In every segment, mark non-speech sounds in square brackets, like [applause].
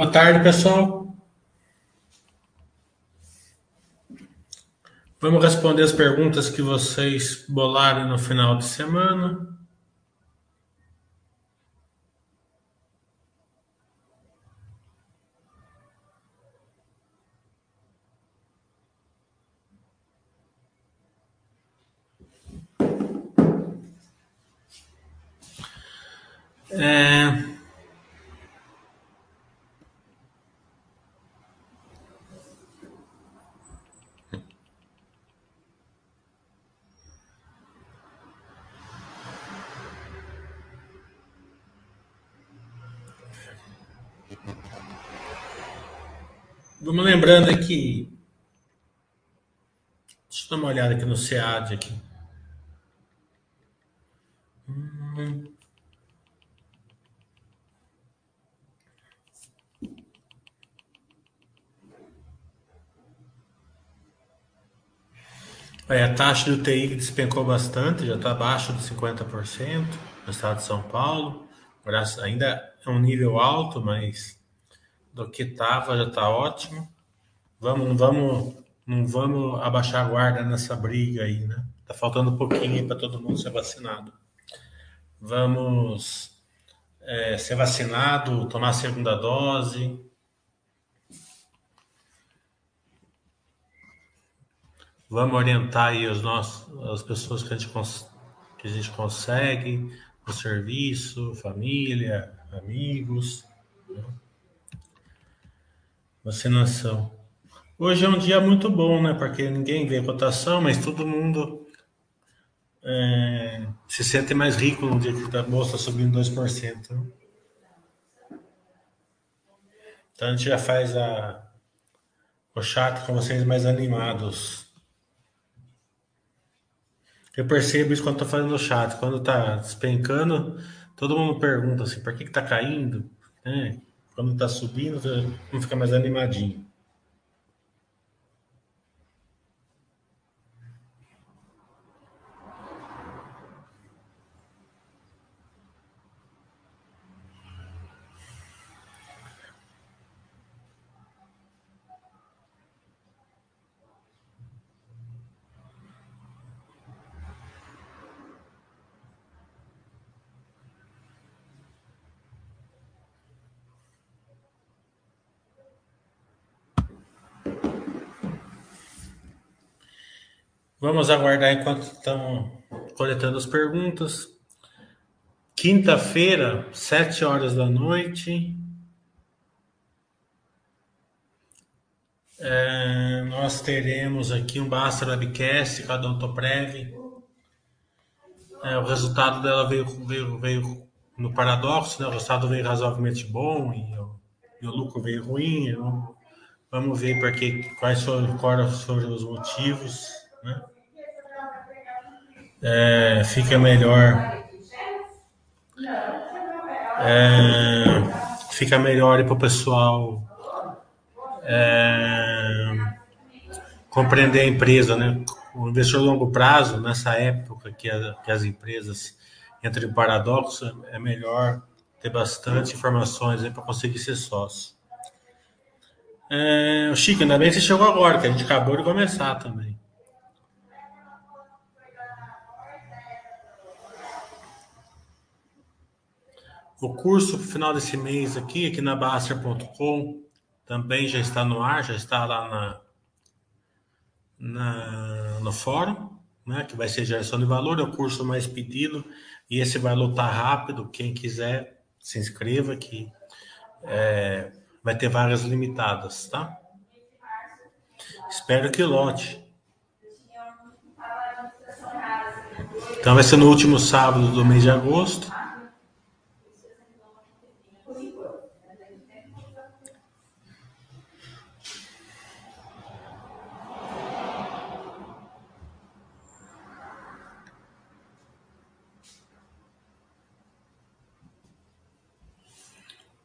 Boa tarde, pessoal. Vamos responder as perguntas que vocês bolaram no final de semana. É... Vamos lembrando aqui. Deixa eu dar uma olhada aqui no SEAD aqui. Hum. A taxa do TI despencou bastante, já está abaixo de 50% no estado de São Paulo. Ainda é um nível alto, mas do que estava já está ótimo. Vamos, não vamos, não vamos abaixar a guarda nessa briga aí, né? Tá faltando um pouquinho para todo mundo ser vacinado. Vamos é, ser vacinado, tomar a segunda dose. Vamos orientar aí os nossos, as pessoas que a gente, que a gente consegue, o serviço, família, amigos. Né? Vacinação. Hoje é um dia muito bom, né? Porque ninguém vê cotação, mas todo mundo é, se sente mais rico no dia que a bolsa subindo 2%. Né? Então a gente já faz a, o chat com vocês mais animados. Eu percebo isso quando estou fazendo o chat. Quando está despencando, todo mundo pergunta assim, por que está caindo? É, quando está subindo, não fica mais animadinho. Vamos aguardar enquanto estão coletando as perguntas. Quinta-feira, sete horas da noite. É, nós teremos aqui um Basta Webcast com a Odontoprev. É, o resultado dela veio, veio, veio no paradoxo, né? o resultado veio razoavelmente bom e o, e o lucro veio ruim. Vamos ver porque, quais foram, quais foram os motivos. Né? É, fica melhor. É, fica melhor para o pessoal é, compreender a empresa, né? O investidor a longo prazo, nessa época que, a, que as empresas entram em paradoxo, é melhor ter bastante informações para conseguir ser sócio. É, Chico, ainda bem que você chegou agora, que a gente acabou de começar também. O curso final desse mês aqui, aqui na Baster.com, também já está no ar, já está lá na, na, no fórum, né, que vai ser geração de valor, é o curso mais pedido, e esse vai lotar rápido, quem quiser se inscreva que é, vai ter vagas limitadas, tá? Espero que lote. Então vai ser no último sábado do mês de agosto.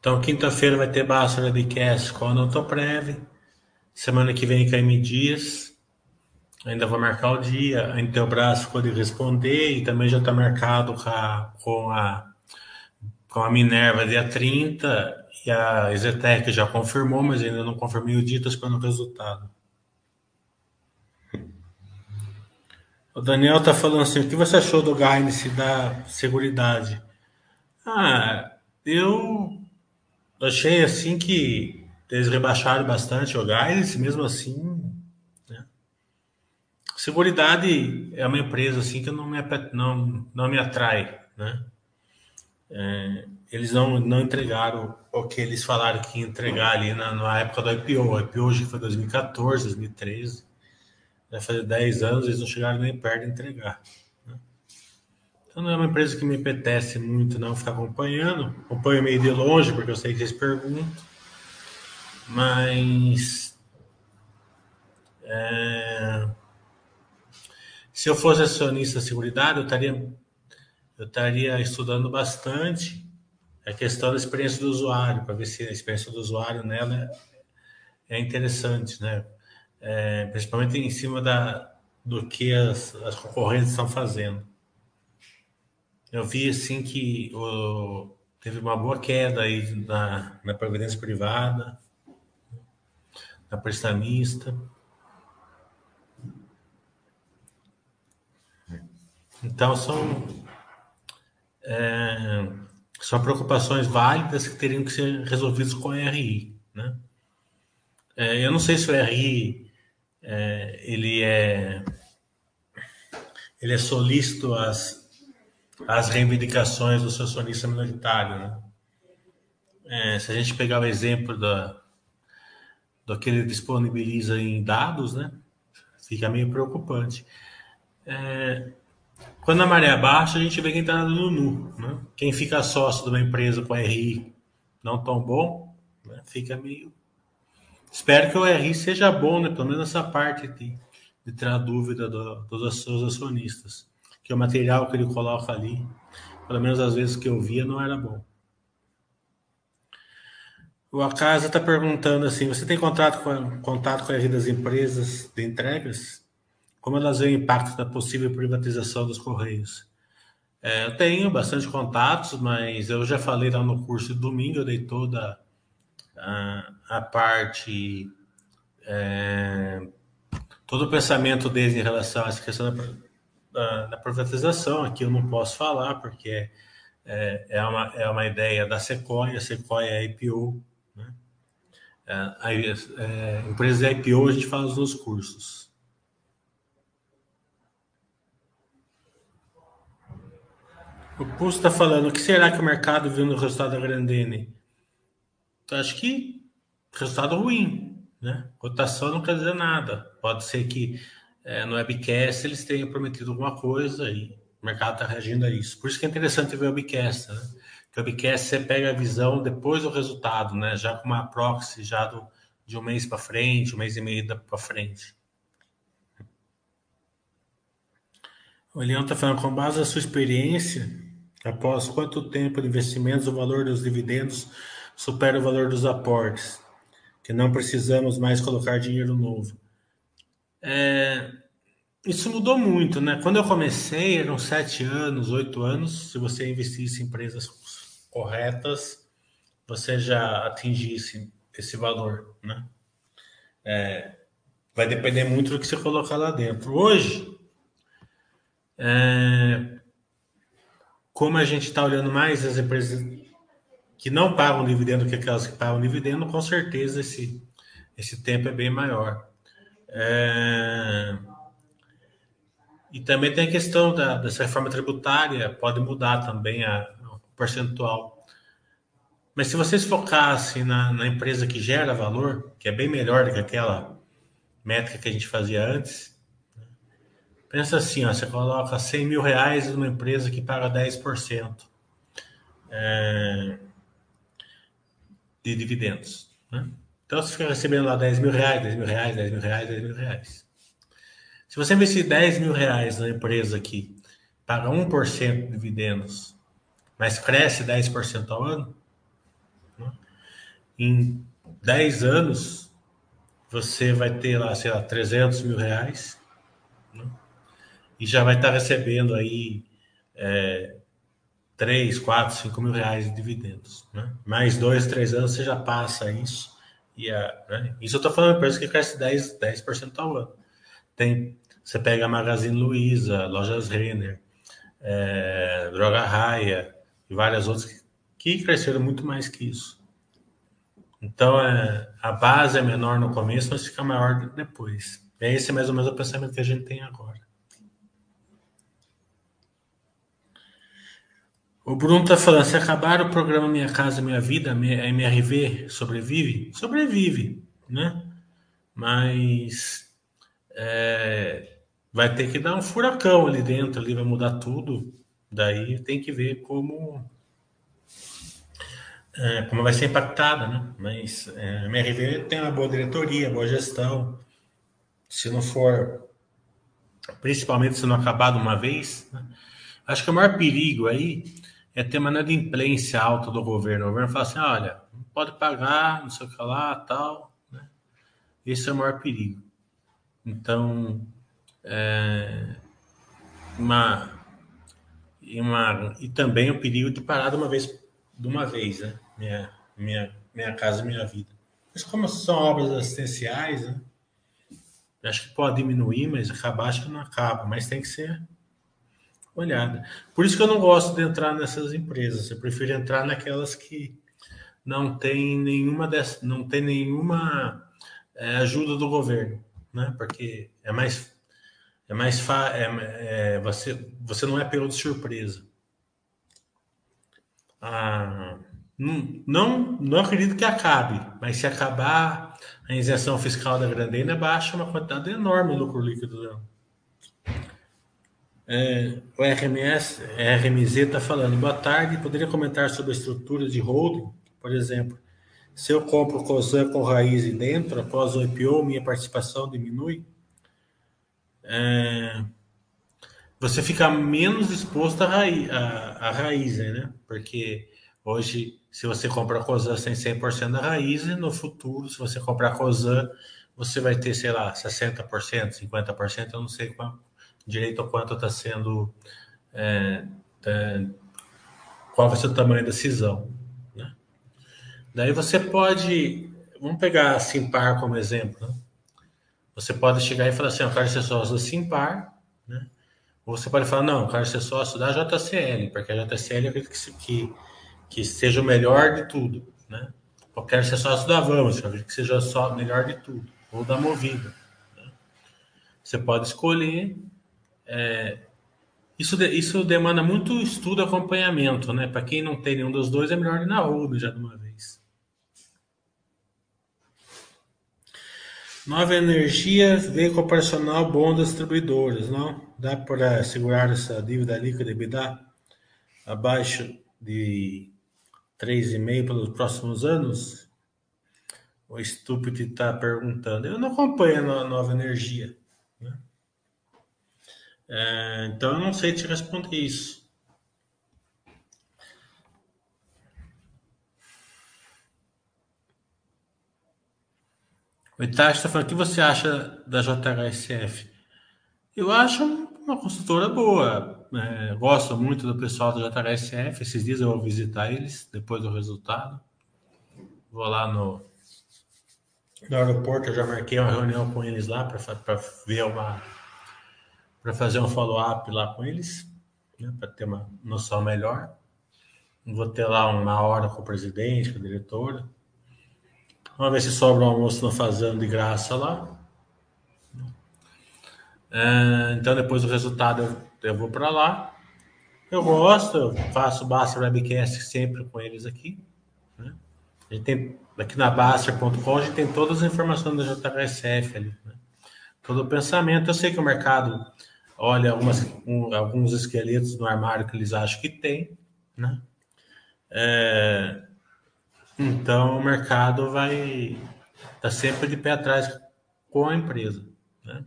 Então, quinta-feira vai ter Basta Webcast com a Notoprev. Semana que vem, Caime Dias. Ainda vou marcar o dia. A Intelbras ficou de responder e também já está marcado com a, com a, com a Minerva dia 30 e a Exetec já confirmou, mas ainda não confirmei o dito esperando o resultado. O Daniel tá falando assim, o que você achou do guidance da Seguridade? Ah, eu achei assim que eles rebaixaram bastante o guidance, mesmo assim, né? Seguridade é uma empresa assim que não me, não, não me atrai, né? É, eles não, não entregaram o que eles falaram que ia entregar ali na, na época do IPO. O IPO hoje foi 2014, 2013 vai fazer 10 anos, eles não chegaram nem perto de entregar. Então não é uma empresa que me apetece muito não ficar acompanhando. Acompanho meio de longe, porque eu sei que eles perguntam. Mas é, se eu fosse acionista de seguridade, eu estaria, eu estaria estudando bastante a questão da experiência do usuário, para ver se a experiência do usuário nela é interessante, né? é, principalmente em cima da, do que as, as concorrentes estão fazendo. Eu vi assim que teve uma boa queda aí na, na previdência privada, na prestamista. Então são é, são preocupações válidas que teriam que ser resolvidas com a RI, né? É, eu não sei se o RI é, ele é ele é solícito às, às reivindicações do seu acionista minoritário. Né? É, se a gente pegar o exemplo da, do que ele disponibiliza em dados, né, fica meio preocupante. É, quando a maré baixa, a gente vê quem está no nu. Né? Quem fica sócio de uma empresa com RI não tão bom, né, fica meio Espero que o RI seja bom, né? Pelo menos essa parte de, de tirar dúvida do, dos seus acionistas. Que o material que ele coloca ali, pelo menos as vezes que eu via, não era bom. O Acasa está perguntando assim: você tem contato com, a, contato com a RI das empresas de entregas? Como elas veem o impacto da possível privatização dos Correios? É, eu tenho bastante contatos, mas eu já falei lá no curso de domingo, eu dei toda a, a parte, é, todo o pensamento deles em relação a essa questão da, da, da privatização, aqui eu não posso falar, porque é, é, uma, é uma ideia da Sequoia, a Sequoia é IPO, né? É, a, é, de IPO a gente fala nos cursos. O Pulso está falando, o que será que o mercado viu no resultado da Grandene? acho que resultado ruim, né? Cotação não quer dizer nada. Pode ser que é, no webcast eles tenham prometido alguma coisa e o mercado está reagindo a isso. Por isso que é interessante ver o webcast, né? Que o webcast você pega a visão depois do resultado, né? Já com uma proxy já do, de um mês para frente, um mês e meio para frente. O Leão está falando, com base na sua experiência, após quanto tempo de investimentos, o valor dos dividendos supera o valor dos aportes, que não precisamos mais colocar dinheiro novo. É, isso mudou muito, né? Quando eu comecei, eram sete anos, oito anos. Se você investisse em empresas corretas, você já atingisse esse valor, né? É, vai depender muito do que você colocar lá dentro. Hoje, é, como a gente está olhando mais as empresas que não pagam dividendo que aquelas que pagam dividendo, com certeza esse, esse tempo é bem maior. É... E também tem a questão da, dessa reforma tributária, pode mudar também a, o percentual. Mas se vocês focassem na, na empresa que gera valor, que é bem melhor do que aquela métrica que a gente fazia antes, pensa assim, ó, você coloca 100 mil reais numa empresa que paga 10%. É, de dividendos. Né? Então, você fica recebendo lá 10 mil reais, 10 mil reais, 10 mil reais, 10 mil reais. Se você investir 10 mil reais na empresa que paga 1% de dividendos, mas cresce 10% ao ano, né? em 10 anos, você vai ter lá, sei lá, 300 mil reais, né? e já vai estar recebendo aí é, 3, 4, 5 mil reais de dividendos. Né? Mais dois, três anos você já passa isso. E a, né? Isso eu estou falando de empresa que cresce 10%, 10 ao ano. Tem, você pega a Magazine Luiza, Lojas Renner, é, Droga Raia e várias outras que, que cresceram muito mais que isso. Então, é, a base é menor no começo, mas fica maior depois. É esse mais ou menos o pensamento que a gente tem agora. O Bruno está falando, se acabar o programa Minha Casa Minha Vida, a MRV sobrevive? Sobrevive, né? Mas é, vai ter que dar um furacão ali dentro, ali vai mudar tudo. Daí tem que ver como é, como vai ser impactada, né? Mas é, a MRV tem uma boa diretoria, boa gestão. Se não for, principalmente se não acabar de uma vez, né? acho que o maior perigo aí é ter uma inadimplência alta do governo. O governo fala assim, olha, não pode pagar, não sei o que lá, tal. Né? Esse é o maior perigo. Então, é, uma, uma, e também o perigo de parar de uma vez, de uma vez, né? minha, minha, minha casa, minha vida. Mas como são obras assistenciais, né? Acho que pode diminuir, mas acabar acho que não acaba, mas tem que ser olhada. Por isso que eu não gosto de entrar nessas empresas. Eu prefiro entrar naquelas que não tem nenhuma dessas, não tem nenhuma é, ajuda do governo, né? Porque é mais é mais fa é, é, você você não é pelo de surpresa. Ah, não, não, acredito que acabe, mas se acabar a isenção fiscal da Grandena, baixa uma quantidade enorme de lucro líquido. É, o RMS, RMZ está falando, boa tarde, poderia comentar sobre a estrutura de holding? Por exemplo, se eu compro COSAN com raiz dentro, após o IPO, minha participação diminui? É, você fica menos exposto à raiz, à, à raiz né? Porque hoje se você comprar COSAN sem 100% da raiz, no futuro, se você comprar COSAN, você vai ter, sei lá, 60%, 50%, eu não sei qual, direito a quanto está sendo, é, é, qual vai ser o tamanho da cisão. Né? Daí você pode, vamos pegar a Simpar como exemplo, né? Você pode chegar e falar assim, eu quero ser sócio da Simpar, né? ou você pode falar, não, eu quero ser sócio da JCL, porque a JCL é aquele que, que que seja o melhor de tudo, né? Eu quero ser sócio da Vamos, eu que seja só melhor de tudo, ou da Movida. Né? Você pode escolher. É, isso, isso demanda muito estudo acompanhamento, né? Para quem não tem nenhum dos dois, é melhor ir na Uber já de uma vez. Nova Energia vem com operacional bom das distribuidoras, não? Dá para segurar essa dívida líquida EBITDA abaixo de 3,5 pelos próximos anos? O estúpido está perguntando. Eu não acompanho a nova energia. Né? É, então eu não sei te responder isso. O Itachi está falando, o que você acha da JHSF? Eu acho uma consultora boa. É, gosto muito do pessoal do JHSF. Esses dias eu vou visitar eles depois do resultado. Vou lá no, no aeroporto. Eu já marquei uma reunião com eles lá para ver uma. para fazer um follow-up lá com eles, né, para ter uma noção melhor. Vou ter lá uma hora com o presidente, com a diretora. Vamos ver se sobra um almoço no fazendo de graça lá. É, então, depois do resultado, eu, eu vou para lá. Eu gosto, eu faço Baster Webcast sempre com eles aqui. Né? A gente tem, aqui na Baster.com, a gente tem todas as informações da JHSF ali. Né? Todo o pensamento. Eu sei que o mercado olha algumas, um, alguns esqueletos no armário que eles acham que tem. Né? É, então, o mercado vai tá sempre de pé atrás com a empresa. Né?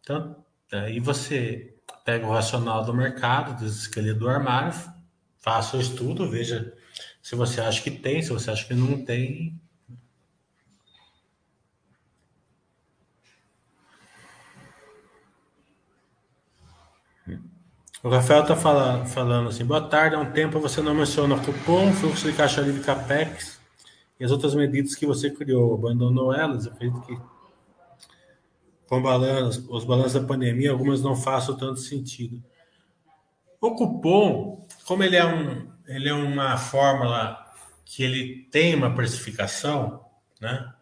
Então, aí você pega o racional do mercado, do esqueleto do armário, faça o estudo, veja se você acha que tem, se você acha que não tem. O Rafael está falando, falando assim: boa tarde, há um tempo você não menciona cupom, fluxo de caixa livre CAPEX e as outras medidas que você criou. Abandonou elas? Eu acredito que com balanço, os balanços da pandemia, algumas não façam tanto sentido. O cupom, como ele é, um, ele é uma fórmula que ele tem uma precificação, né?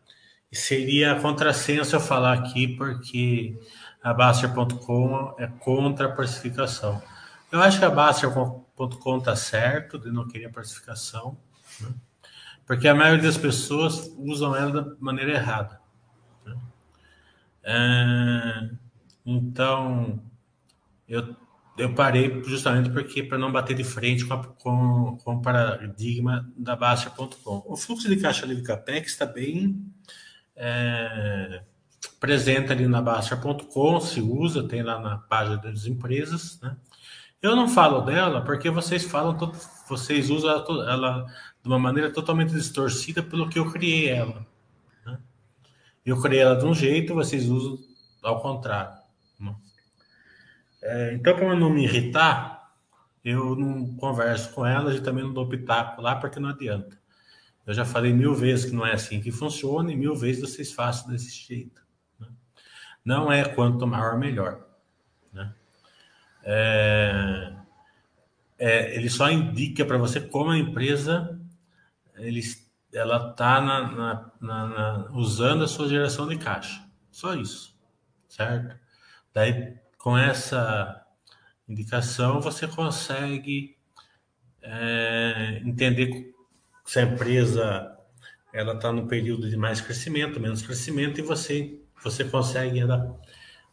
E seria contrassenso eu falar aqui, porque a Baster.com é contra a precificação. Eu acho que a Baster.com está certo de não querer a precificação, né? porque a maioria das pessoas usam ela da maneira errada. Né? É, então, eu, eu parei justamente porque para não bater de frente com, a, com, com o paradigma da Baster.com. O fluxo de caixa livre CAPEX está bem é, presente ali na Baster.com, se usa, tem lá na página das empresas, né? Eu não falo dela porque vocês falam, vocês usam ela, ela de uma maneira totalmente distorcida pelo que eu criei ela. Né? Eu criei ela de um jeito, vocês usam ao contrário. Né? É, então, para não me irritar, eu não converso com elas e também não dou pitaco lá porque não adianta. Eu já falei mil vezes que não é assim que funciona e mil vezes vocês façam desse jeito. Né? Não é quanto maior, melhor. É, é, ele só indica para você como a empresa ele, ela está usando a sua geração de caixa. Só isso, certo? Daí, com essa indicação, você consegue é, entender se a empresa ela está no período de mais crescimento, menos crescimento, e você, você consegue ela,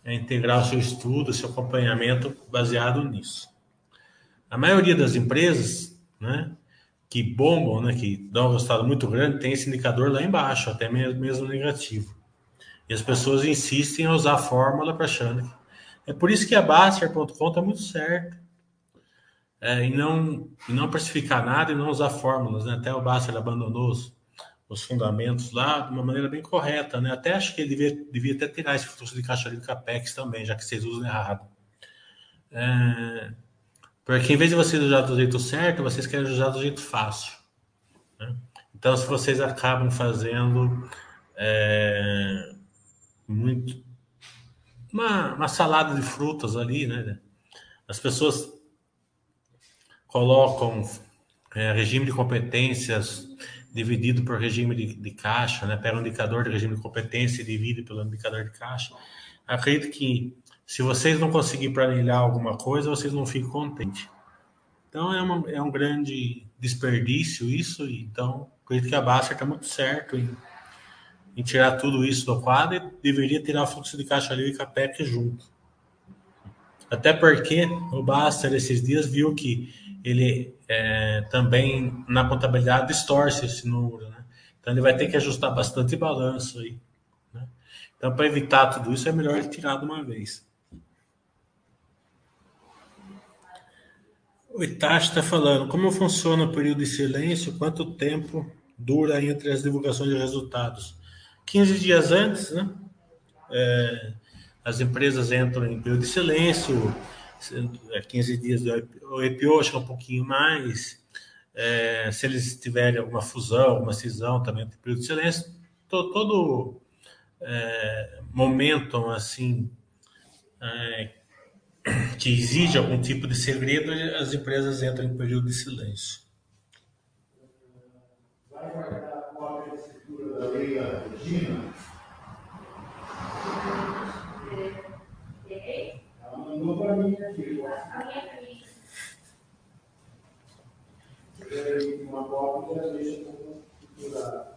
é, integrar o seu estudo, o seu acompanhamento baseado nisso. A maioria das empresas, né, que bombam, né, que dão um resultado muito grande, tem esse indicador lá embaixo, até mesmo, negativo. E as pessoas insistem em usar a fórmula para achando. É por isso que a Baster.com está muito certo. É, e, não, não precificar nada e não usar fórmulas. Né? Até o Baster abandonou os, os fundamentos lá de uma maneira bem correta. Né? Até acho que ele devia, devia até tirar esse fluxo de caixa de CAPEX também, já que vocês usam errado. É, porque em vez de vocês usar do jeito certo, vocês querem usar do jeito fácil. Né? Então, se vocês acabam fazendo é, muito uma, uma, salada de frutas ali, né? As pessoas colocam é, regime de competências dividido por regime de, de caixa, né? Pega um indicador de regime de competência e divide pelo indicador de caixa. Acredito que se vocês não conseguirem planilhar alguma coisa, vocês não ficam contentes. Então é, uma, é um grande desperdício isso, então acredito que a Baster está muito certo em, em, tirar tudo isso do quadro e deveria tirar o fluxo de caixa livre e CAPEC junto. Até porque o Baster esses dias viu que ele é, também na contabilidade distorce esse número, né? Então ele vai ter que ajustar bastante balanço aí. Né? Então, para evitar tudo isso, é melhor ele tirar de uma vez. O Itachi está falando como funciona o período de silêncio, quanto tempo dura entre as divulgações de resultados. 15 dias antes, né? É, as empresas entram em período de silêncio, 15 é, dias do IPO, acho que é um pouquinho mais. É, se eles tiverem alguma fusão, alguma cisão, também tem período de silêncio. Todo, é, momento assim é, que exige algum tipo de segredo, as empresas entram em período de silêncio. Vai guardar a cópia de escritura da lei da Regina? Ela mandou para mim aqui. Uma cópia deixa como escritura.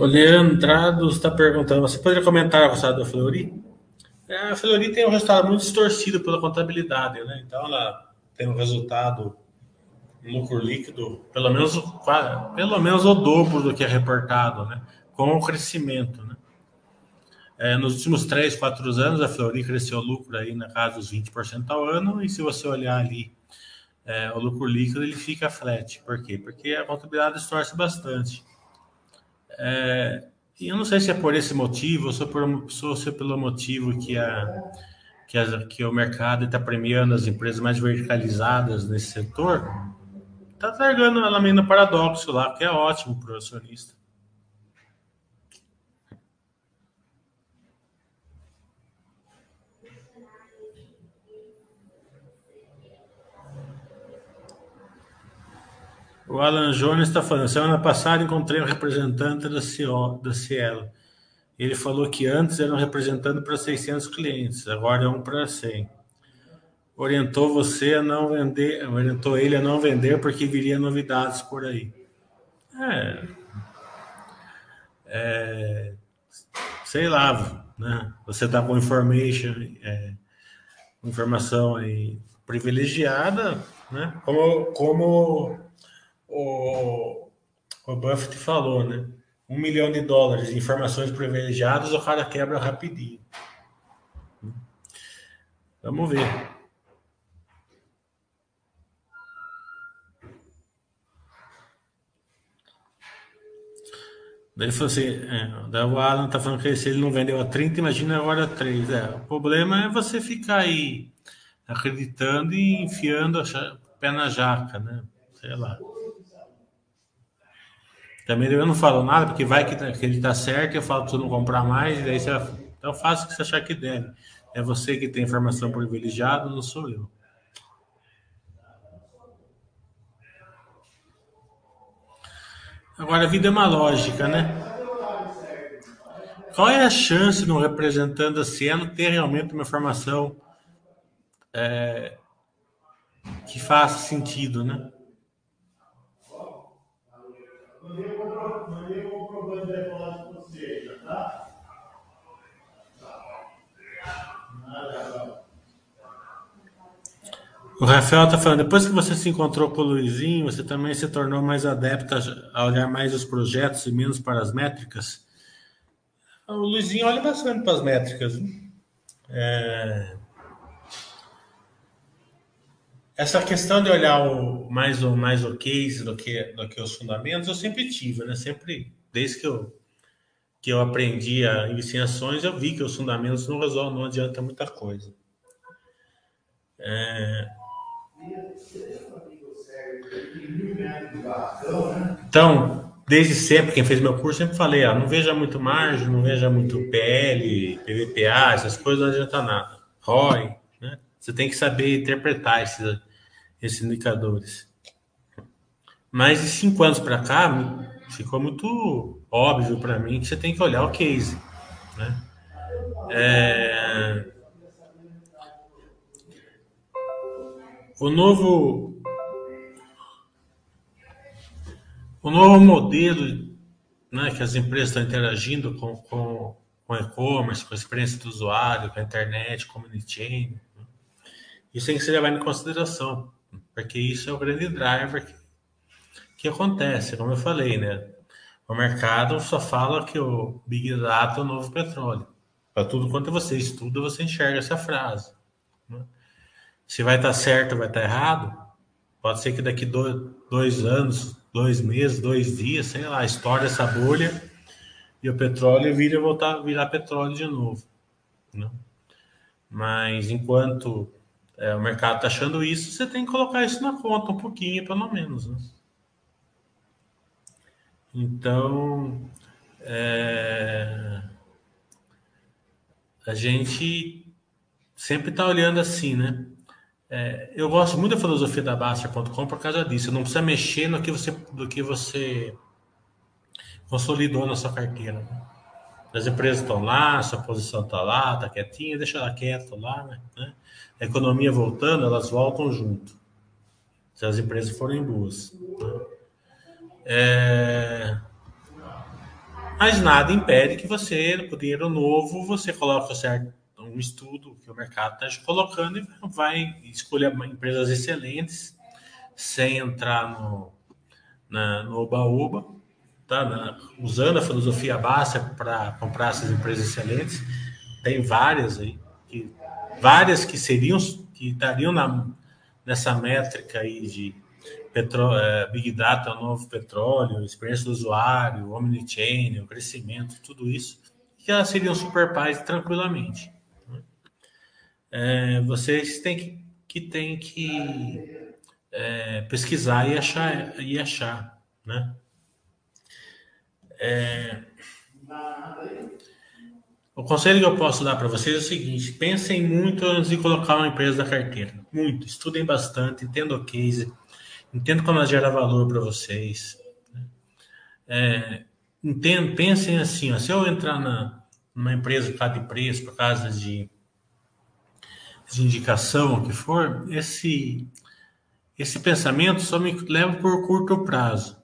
O Leandrado está perguntando: você poderia comentar o resultado da Fleury? É, a Fleury tem um resultado muito distorcido pela contabilidade, né? Então ela tem um resultado lucro líquido pelo menos pelo menos o dobro do que é reportado, né? Com o crescimento, né? É, nos últimos 3, 4 anos, a Fleury cresceu o lucro aí na casa dos 20% ao ano, e se você olhar ali é, o lucro líquido, ele fica flat. Por quê? Porque a contabilidade distorce bastante. É, e eu não sei se é por esse motivo, ou se é, por, se é pelo motivo que, a, que, a, que o mercado está premiando as empresas mais verticalizadas nesse setor, está largando ela meio no paradoxo lá, que é ótimo para o acionista. O Alan Jones está falando. Semana passada encontrei um representante da, da Cielo. Ele falou que antes era um representante para 600 clientes, agora é um para 100. Orientou você a não vender, orientou ele a não vender porque viria novidades por aí. É, é sei lá, né? Você está com information, é, informação aí privilegiada, né? Como, como o, o Buffett falou, né? Um milhão de dólares informações privilegiadas, o cara quebra rapidinho. Vamos ver. Daí falou assim: é, daí o Alan tá falando que se ele não vendeu a 30, imagina agora a 3. É, o problema é você ficar aí acreditando e enfiando o pé na jaca, né? Sei lá. Também eu não falo nada, porque vai que, tá, que ele está certo, eu falo para você não comprar mais, e daí você. Então faça o que você achar que deve. É você que tem informação privilegiada, não sou eu. Agora, a vida é uma lógica, né? Qual é a chance de um representante da Cielo ter realmente uma informação é, que faça sentido, né? O Rafael está falando, depois que você se encontrou com o Luizinho, você também se tornou mais adepto a olhar mais os projetos e menos para as métricas? O Luizinho olha bastante para as métricas. É... Essa questão de olhar o, mais, o, mais o case do que, do que os fundamentos, eu sempre tive, né? Sempre, desde que eu, que eu aprendi a investir em ações, eu vi que os fundamentos não resolvem, não adianta muita coisa. É... Então, desde sempre, quem fez meu curso, sempre falei, ó, não veja muito margem, não veja muito PL, PVPA, essas coisas não adianta nada. ROI, né? Você tem que saber interpretar esses, esses indicadores. Mas de cinco anos para cá, ficou muito óbvio para mim que você tem que olhar o case, né? É... O novo o novo modelo né, que as empresas estão interagindo com, com, com e-commerce, com a experiência do usuário, com a internet, com community chain, né, isso tem que ser levado em consideração, porque isso é o grande driver que, que acontece, como eu falei, né? O mercado só fala que o Big Data é o novo petróleo. Para tudo quanto você estuda, você enxerga essa frase. Né? Se vai estar tá certo ou vai estar tá errado, pode ser que daqui dois, dois anos, dois meses, dois dias, sei lá, estoure essa bolha e o petróleo vira voltar virar petróleo de novo. Né? Mas enquanto é, o mercado está achando isso, você tem que colocar isso na conta um pouquinho, pelo menos. Né? Então, é, a gente sempre está olhando assim, né? É, eu gosto muito da filosofia da Basta.com por causa disso. Você não precisa mexer no que você, do que você consolidou na sua carteira. Né? As empresas estão lá, sua posição está lá, está quietinha, deixa ela quieta lá. Né? A economia voltando, elas voltam junto. Se as empresas forem boas. Né? É... Mas nada impede que você, com dinheiro novo, você coloque certo um estudo que o mercado está colocando e vai escolher empresas excelentes sem entrar no, na, no oba-oba, tá, né, usando a filosofia básica para comprar essas empresas excelentes. Tem várias aí, que, várias que seriam, que estariam na, nessa métrica aí de petro, é, Big Data, novo petróleo, experiência do usuário, Omnichain, o crescimento, tudo isso, que elas seriam super pais tranquilamente. Né? É, vocês têm que, que, têm que é, pesquisar e achar, e achar né? É... O conselho que eu posso dar para vocês é o seguinte: pensem muito antes de colocar uma empresa na carteira. Muito. Estudem bastante, entendam o case, entendam como ela gera valor para vocês. Né? É, entendam, pensem assim: ó, se eu entrar na, numa empresa por causa de preço, por causa de, de indicação, o que for, esse, esse pensamento só me leva por curto prazo.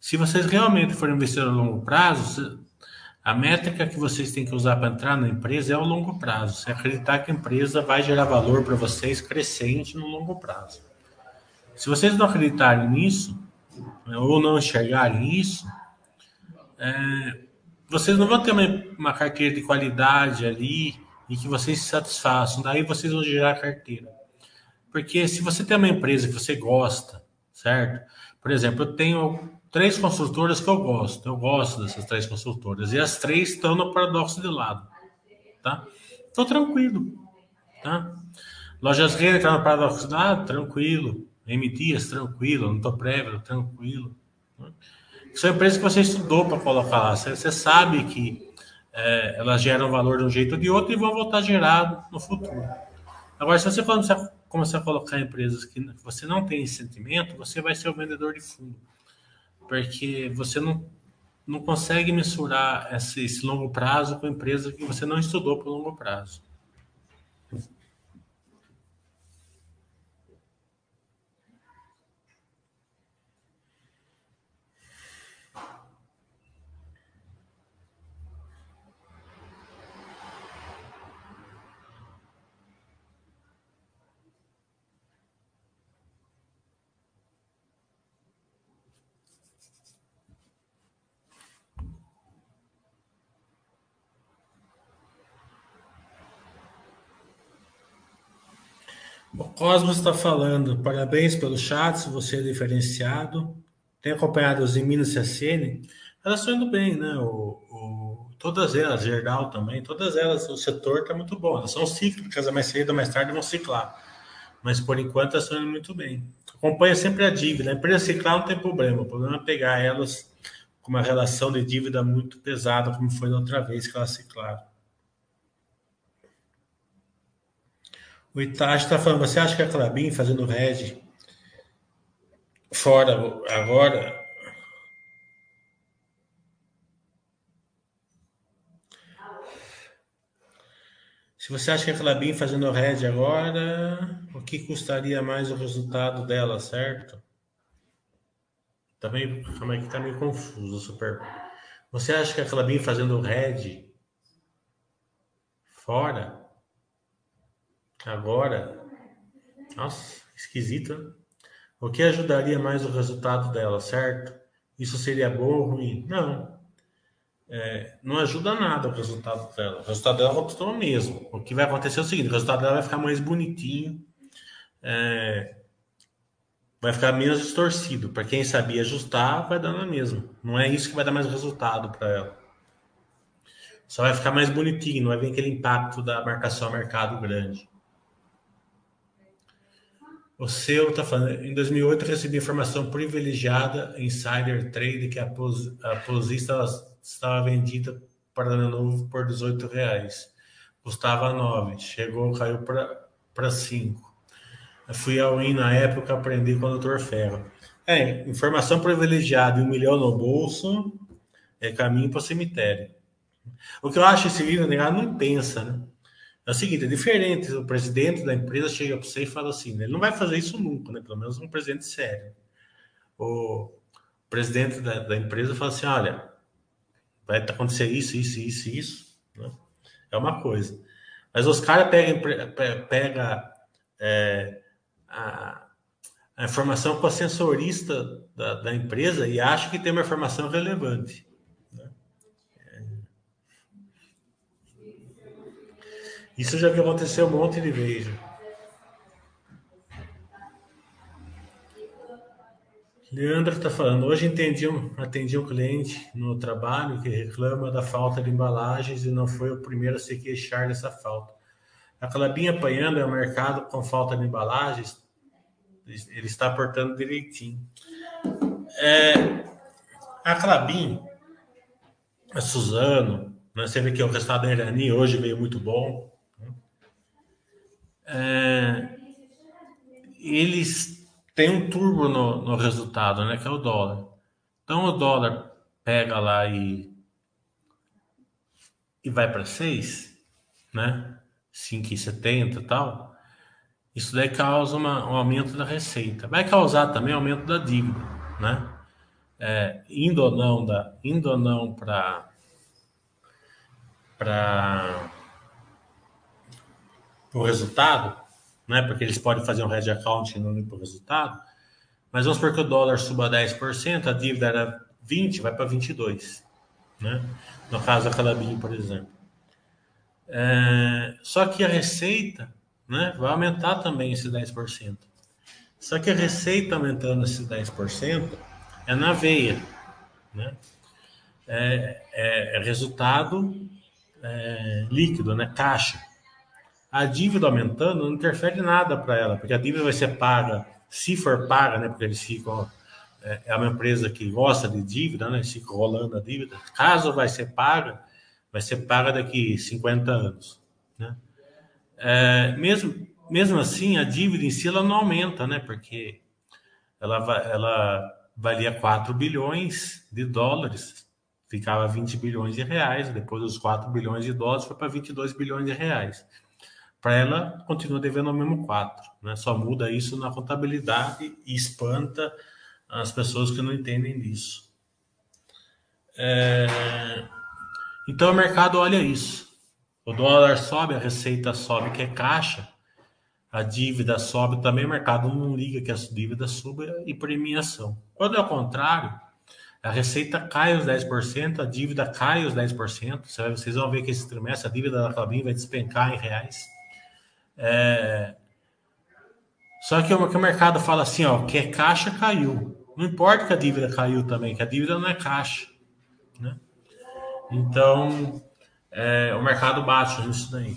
Se vocês realmente forem investir a longo prazo, a métrica que vocês têm que usar para entrar na empresa é o longo prazo. Você acreditar que a empresa vai gerar valor para vocês crescente no longo prazo. Se vocês não acreditarem nisso, ou não enxergarem isso, é, vocês não vão ter uma, uma, carteira de qualidade ali e que vocês se satisfaçam. Daí vocês vão gerar carteira. Porque se você tem uma empresa que você gosta, certo? Por exemplo, eu tenho três consultoras que eu gosto. Eu gosto dessas três consultoras. E as três estão no paradoxo de lado. Tá? Estou tranquilo. Tá? Lojas Renner está no paradoxo de lado, tranquilo. M Dias, tranquilo. Não estou prévio, tranquilo. São empresas que você estudou para colocar lá. Você, você sabe que é, elas geram valor de um jeito ou de outro e vão voltar a gerar no futuro. Agora, se você começar, começar a colocar empresas que você não tem esse sentimento, você vai ser o vendedor de fundo porque você não, não consegue mensurar esse, esse longo prazo com empresa que você não estudou por longo prazo. O Cosmos está falando, parabéns pelo chat, você é diferenciado. Tem acompanhado os Minas CSN? Elas estão indo bem, né? O, o, todas elas, Gerdau também, todas elas, o setor está muito bom. Elas são cíclicas, mais cedo ou mais tarde vão ciclar. Mas por enquanto elas estão indo muito bem. Acompanha sempre a dívida. A empresa ciclar não tem problema. O problema é pegar elas com uma relação de dívida muito pesada, como foi da outra vez que elas ciclaram. O Itachi está falando, você acha que a Clabin fazendo Red fora agora? Se você acha que a Clabin fazendo Red agora, o que custaria mais o resultado dela, certo? Tá calma aí que tá meio confuso, super. Você acha que a Clabin fazendo Red fora Agora, nossa, esquisito. Né? O que ajudaria mais o resultado dela, certo? Isso seria bom ou ruim? Não. É, não ajuda nada o resultado dela. O resultado dela continua o mesmo. O que vai acontecer é o seguinte: o resultado dela vai ficar mais bonitinho, é, vai ficar menos distorcido. Para quem sabia ajustar, vai dar na mesma. Não é isso que vai dar mais resultado para ela. Só vai ficar mais bonitinho, não vai vir aquele impacto da marcação a mercado grande. O seu está falando. Em 2008, recebi informação privilegiada, insider trade, que a, pos, a estava vendida para ano novo por 18 reais. Custava 9. Chegou, caiu para 5. Fui ao IN na época, aprendi com o Dr. Ferro. É, informação privilegiada e um milhão no bolso é caminho para o cemitério. O que eu acho esse livro, negado, não pensa, né? É o seguinte, é diferente. O presidente da empresa chega para você e fala assim, né? ele não vai fazer isso nunca, né? Pelo menos um presidente sério. O presidente da, da empresa fala assim, olha, vai acontecer isso, isso, isso, isso. Né? É uma coisa. Mas os caras pegam pega, é, a, a informação com a sensorista da, da empresa e acha que tem uma informação relevante. Né? É. Isso já vi acontecer um monte de vezes. Leandro está falando, hoje entendi um, atendi um cliente no trabalho que reclama da falta de embalagens e não foi o primeiro a se queixar dessa falta. A Clabinha apanhando é um mercado com falta de embalagens, ele está portando direitinho. É, a Clabin, a Suzano, né, você vê que o resultado da Irani hoje veio muito bom. É, eles tem um turbo no, no resultado, né? Que é o dólar. Então o dólar pega lá e, e vai para 6, né? 5,70 e tal. Isso daí causa uma, um aumento da receita. Vai causar também aumento da dívida, né? É, indo ou não da, indo ou não para para o resultado, né? Porque eles podem fazer um hedge account e não para o resultado. Mas vamos supor que o dólar suba 10%, a dívida era 20, vai para 22, né? No caso da Calabim, por exemplo. É, só que a receita, né, vai aumentar também esse 10%. Só que a receita aumentando esse 10% é na veia, né? É, é, é resultado é, líquido, né? Caixa a dívida aumentando não interfere nada para ela, porque a dívida vai ser paga, se for paga, né? Porque eles ficam. É, é uma empresa que gosta de dívida, né? Eles ficam rolando a dívida. Caso vai ser paga, vai ser paga daqui 50 anos, né? É, mesmo, mesmo assim, a dívida em si ela não aumenta, né? Porque ela, ela valia 4 bilhões de dólares, ficava 20 bilhões de reais, depois dos 4 bilhões de dólares foi para 22 bilhões de reais para ela continua devendo o mesmo 4. Né? Só muda isso na contabilidade e espanta as pessoas que não entendem disso. É... Então o mercado olha isso. O dólar sobe, a receita sobe, que é caixa, a dívida sobe também, o mercado não liga que a dívida suba e premiação. Quando é o contrário, a receita cai os 10%, a dívida cai os 10%. Vocês vão ver que esse trimestre a dívida da Clabin vai despencar em reais. É... Só que o, que o mercado fala assim, ó, que é caixa caiu. Não importa que a dívida caiu também, que a dívida não é caixa. Né? Então, é, o mercado bate nisso daí.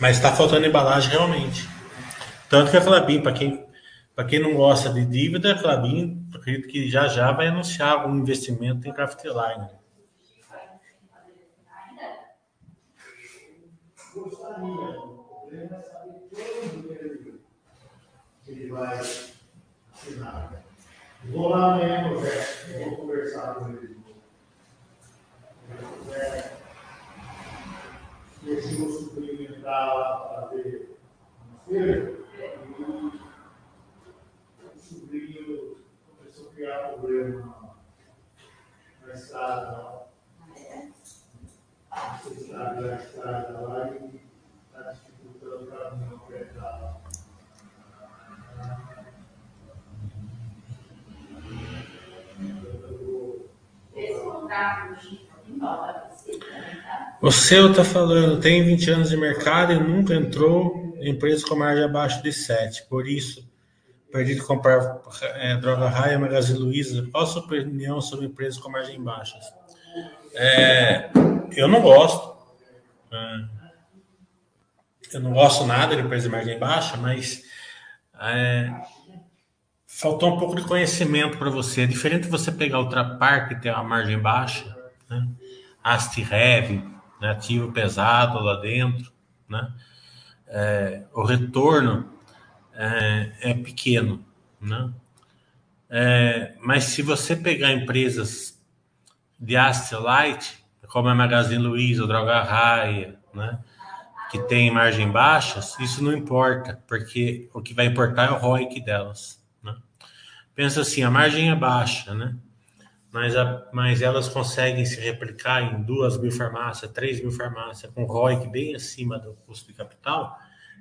Mas está faltando embalagem realmente. Tanto que a Clabin, para quem, quem não gosta de dívida, a Clabin, acredito que já já vai anunciar algum investimento em craft line. Gostaria. O problema é saber quando ele, ele vai assinar. Vou lá amanhã no Zé, vou conversar com ele. É, esse meu sobrinho entrar lá para fazer uma feira, e o sobrinho começou a criar problema na estrada lá necessidade da estrada lá e o seu está falando, tem 20 anos de mercado e nunca entrou em empresa com margem abaixo de 7. Por isso, perdi de comprar é, droga raia, Magazine Luiza. Qual a sua opinião sobre empresas com margem baixas? É, eu não gosto. É, eu não gosto nada de empresa de margem baixa, mas é, faltou um pouco de conhecimento para você. É diferente você pegar o Trapar, que tem uma margem baixa, né? Asti Heavy, né? ativo pesado lá dentro, né? É, o retorno é, é pequeno, né? É, mas se você pegar empresas de asset light, como a Magazine Luiza, Droga Raia, né? Que tem margem baixas, isso não importa, porque o que vai importar é o ROIC delas. Né? Pensa assim, a margem é baixa, né? Mas, a, mas elas conseguem se replicar em duas mil farmácias, três mil farmácias, com ROIC bem acima do custo de capital,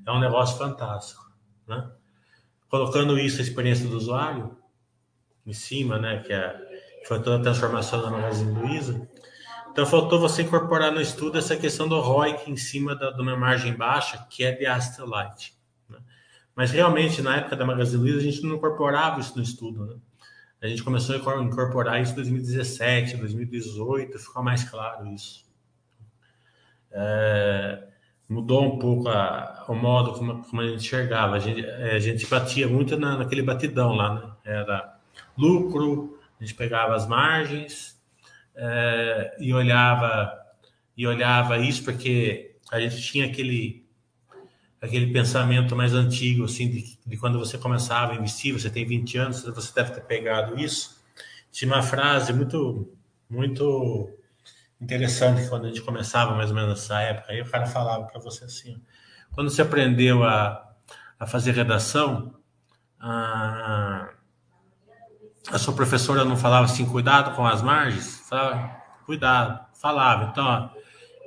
é um negócio fantástico, né? Colocando isso, a experiência do usuário, em cima, né, que é, foi toda a transformação da Magazine Luiza, então faltou você incorporar no estudo essa questão do ROIC em cima da, de uma margem baixa, que é de Astelite. Né? Mas realmente, na época da Magazine Luiza, a gente não incorporava isso no estudo, né? A gente começou a incorporar isso em 2017, 2018, ficou mais claro isso. É, mudou um pouco a, o modo como, como, a gente enxergava. A gente, é, a gente batia muito na, naquele batidão lá, né? Era lucro, a gente pegava as margens é, e olhava e olhava isso porque a gente tinha aquele aquele pensamento mais antigo, assim, de, de, quando você começava a investir, você tem 20 anos, você deve ter pegado isso. Tinha uma frase muito, muito interessante quando a gente começava, mais ou menos nessa época, aí o cara falava para você assim, quando você aprendeu a, a fazer redação, a, a sua professora não falava assim, cuidado com as margens? Falava, cuidado, falava. Então, ó,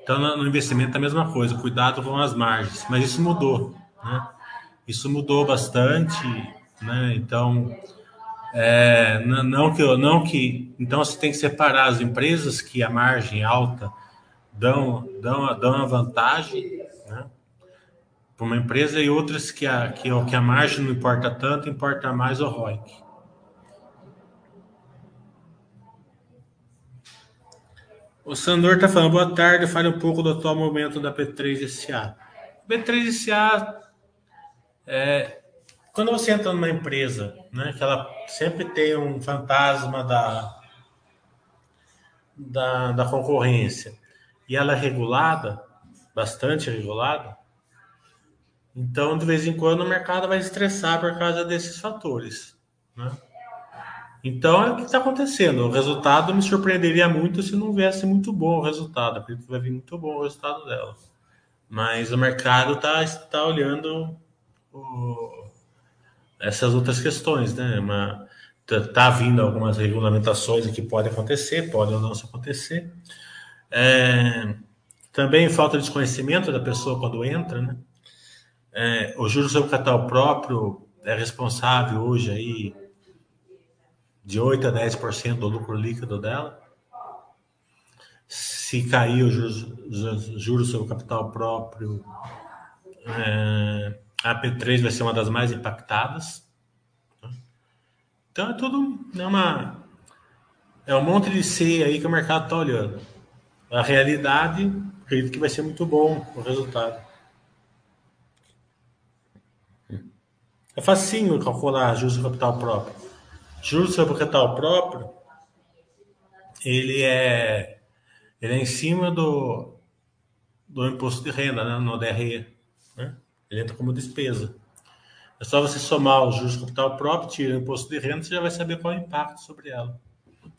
então, no investimento é a mesma coisa, cuidado com as margens, mas isso mudou, né? Isso mudou bastante, né? Então, é, não que não que então você tem que separar as empresas que a margem alta dão dão dão a vantagem, né? Para uma empresa e outras que a que, que a margem não importa tanto, importa mais o ROIC. O Sandor está falando, boa tarde, fale um pouco do atual momento da P3SA. P3SA, é, quando você entra numa empresa, né, que ela sempre tem um fantasma da, da, da concorrência, e ela é regulada, bastante regulada, então, de vez em quando, o mercado vai estressar por causa desses fatores. Né? Então é o que está acontecendo. O resultado me surpreenderia muito se não viesse muito bom o resultado. Acredito que vai vir muito bom o resultado dela. Mas o mercado está tá olhando o, essas outras questões, né? Uma, tá, tá vindo algumas regulamentações que podem acontecer, podem ou não acontecer. É, também falta de desconhecimento da pessoa quando entra, né? É, o juros sobre capital próprio é responsável hoje aí de 8 a 10% do lucro líquido dela. Se cair o juros, juros sobre capital próprio, é, a P3 vai ser uma das mais impactadas. Então é tudo é uma é um monte de C aí que o mercado está olhando. A realidade, acredito que vai ser muito bom o resultado. É facinho calcular juros do capital próprio. Juros sobre capital próprio, ele é, ele é em cima do, do imposto de renda, né, no DRE. Né? Ele entra como despesa. É só você somar os juros do capital próprio, tira o imposto de renda, você já vai saber qual é o impacto sobre ela.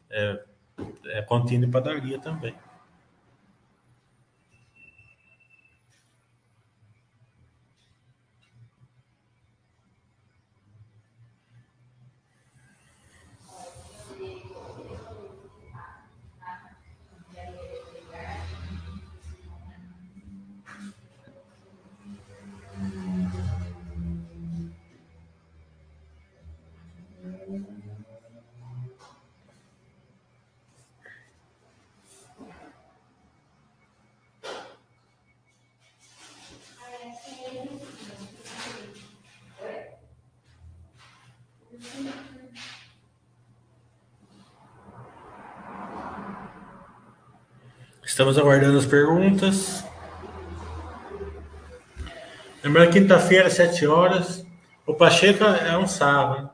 É, é contínuo e padaria também. Estamos aguardando as perguntas. Lembrando, quinta-feira, sete horas. O Pacheco é um sábado.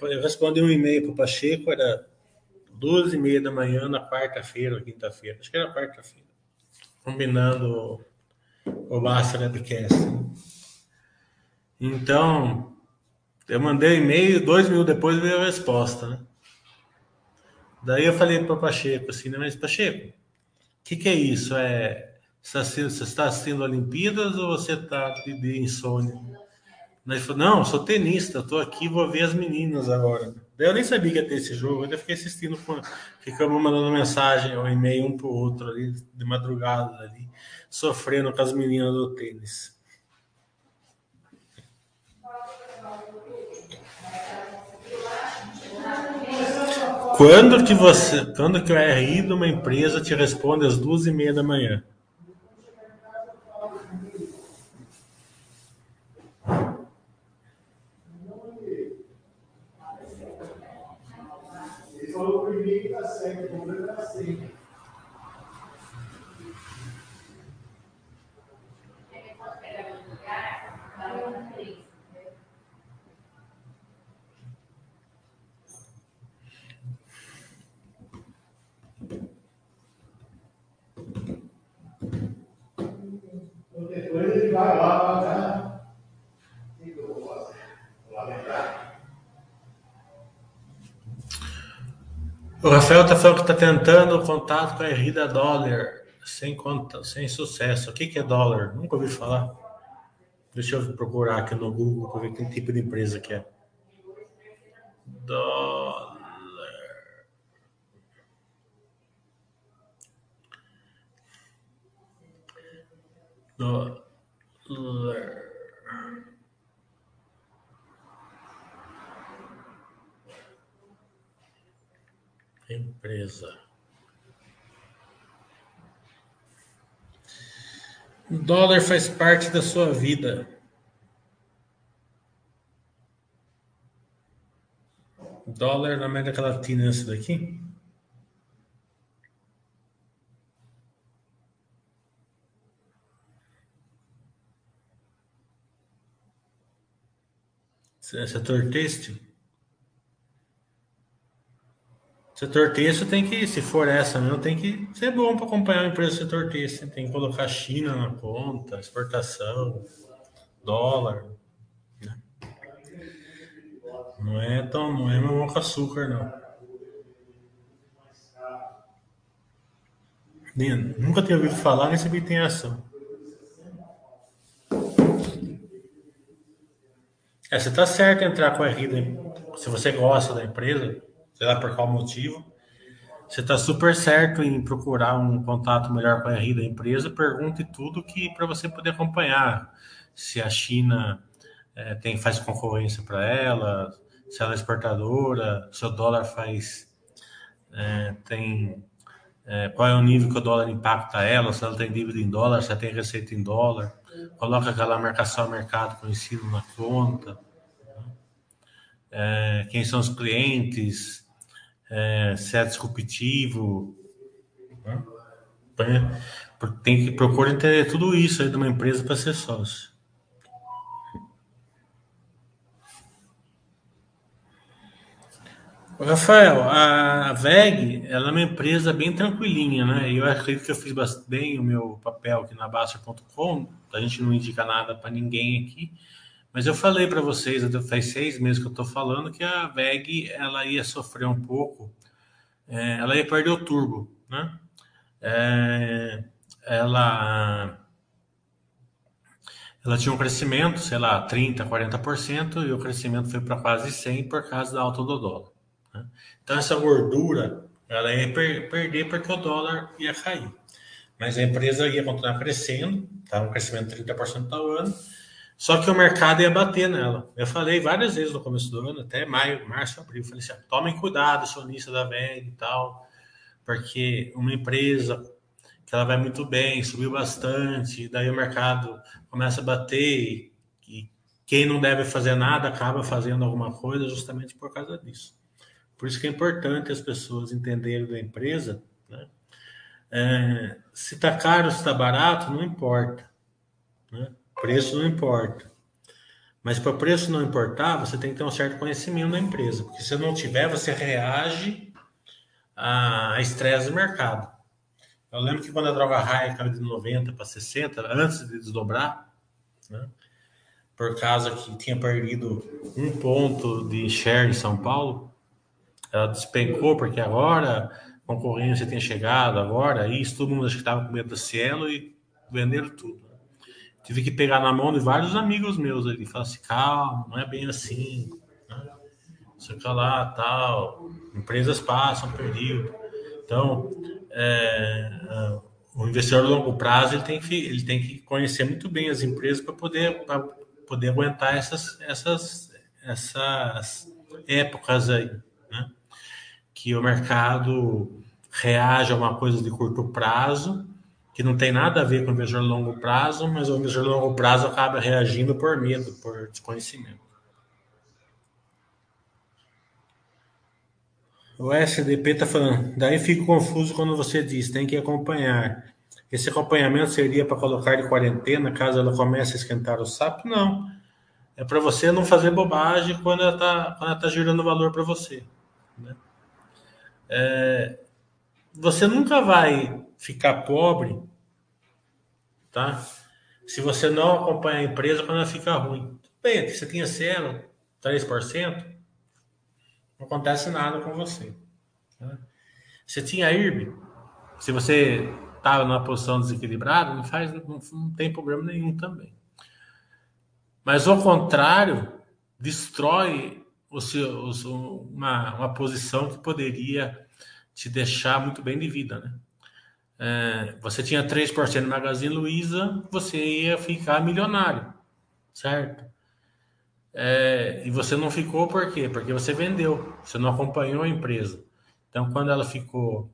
Eu respondi um e-mail para o Pacheco, era duas e meia da manhã na quarta-feira ou quinta-feira. Acho que era quarta-feira. Combinando o Basta Webcast. Então, eu mandei um e-mail, dois mil depois veio a resposta, né? Daí eu falei para o Pacheco assim, né? Mas Pacheco, que, que é isso? É, você, está tá assistindo Olimpíadas ou você está de, de insônia? Ele falou, não, sou tenista, estou aqui, vou ver as meninas agora. Daí eu nem sabia que ia ter esse jogo, eu ainda fiquei assistindo, ficamos mandando mensagem ou e-mail um para o outro ali, de madrugada ali, sofrendo com as meninas do tênis. Quando que o RI de uma empresa te responde às duas e meia da manhã? Ele falou primeiro que está certo, o problema é assim. Qualquer coisa ele vai lá, né? O que eu vou fazer? Vou lá lembrar. O Rafael está falando que está tentando contato com a RI da dólar, sem, conta, sem sucesso. O que, que é dólar? Nunca ouvi falar. Deixa eu procurar aqui no Google para ver que tipo de empresa que é. Dólar. Dólar. Empresa. O dólar faz parte da sua vida. Dólar na América Latina, esse daqui? Setor têxtil? Setor têxtil tem que, se for essa mesmo, tem que ser bom para acompanhar a empresa do setor têxtil. Tem que colocar China na conta, exportação, dólar. né? Não é tão, não é mamão com açúcar, não. Nunca tinha ouvido falar, nem sabia que tem ação. É, você está certo entrar com a RI, se você gosta da empresa, sei lá por qual motivo, você está super certo em procurar um contato melhor com a RI da empresa, pergunte tudo que para você poder acompanhar se a China eh, tem faz concorrência para ela, se ela é exportadora, se o dólar faz eh, tem eh, qual é o nível que o dólar impacta ela, se ela tem dívida em dólar, se ela tem receita em dólar, coloca aquela marcação a mercado conhecido na conta, eh, quem são os clientes, eh, se é disruptivo, né? Tem que procurar entender tudo isso aí de uma empresa para ser sócio. Rafael, a VEG, ela é uma empresa bem tranquilinha, né? Eu acredito que eu fiz bem o meu papel aqui na Baixa.com. A gente não indica nada para ninguém aqui, mas eu falei para vocês, faz seis meses que eu estou falando que a VEG ela ia sofrer um pouco, é, ela ia perder o turbo, né? É, ela ela tinha um crescimento, sei lá, 30, 40%, e o crescimento foi para quase 100 por causa da alta do dólar. né? Então essa gordura ela ia per- perder porque o dólar ia cair. Mas a empresa ia continuar crescendo, tá? um crescimento de 30% ao ano, só que o mercado ia bater nela. Eu falei várias vezes no começo do ano, até maio, março, abril, falei assim, ó, tomem cuidado, acionista da VEG e tal, porque uma empresa que ela vai muito bem, subiu bastante, daí o mercado começa a bater e, e quem não deve fazer nada acaba fazendo alguma coisa justamente por causa disso. Por isso que é importante as pessoas entenderem da empresa, né? É, se está caro, se está barato, não importa. Né? Preço não importa. Mas para preço não importar, você tem que ter um certo conhecimento da empresa. Porque se não tiver, você reage a estresse do mercado. Eu lembro que quando a droga raia caiu de 90 para 60, antes de desdobrar, né? por causa que tinha perdido um ponto de share em São Paulo, ela despencou porque agora a concorrência tinha chegado, agora isso, todo mundo acho que estava com medo do cielo e venderam tudo. Tive que pegar na mão de vários amigos meus ali, falar assim, calma, não é bem assim, né? sei lá, tal, empresas passam período. Então, é, é, o investidor a longo prazo ele tem que, ele tem que conhecer muito bem as empresas para poder, poder aguentar essas, essas, essas épocas aí, né? que o mercado reage a uma coisa de curto prazo, que não tem nada a ver com o investidor de longo prazo, mas o investidor de longo prazo acaba reagindo por medo, por desconhecimento. O SDP está falando, daí fico confuso quando você diz, tem que acompanhar. Esse acompanhamento seria para colocar de quarentena caso ela comece a esquentar o sapo? Não. É para você não fazer bobagem quando ela está tá gerando valor para você. Né? É, você nunca vai ficar pobre, tá? Se você não acompanha a empresa quando ela fica ruim. Bem, você tinha 0, 3%, não acontece nada com você. Tá? Você tinha IRB, se você estava numa posição desequilibrada, não, faz, não, não tem problema nenhum também. Mas ao contrário, destrói o o seu, uma, uma posição que poderia te deixar muito bem de vida, né? É, você tinha 3% no Magazine Luiza, você ia ficar milionário, certo? É, e você não ficou por quê? Porque você vendeu, você não acompanhou a empresa. Então, quando ela ficou,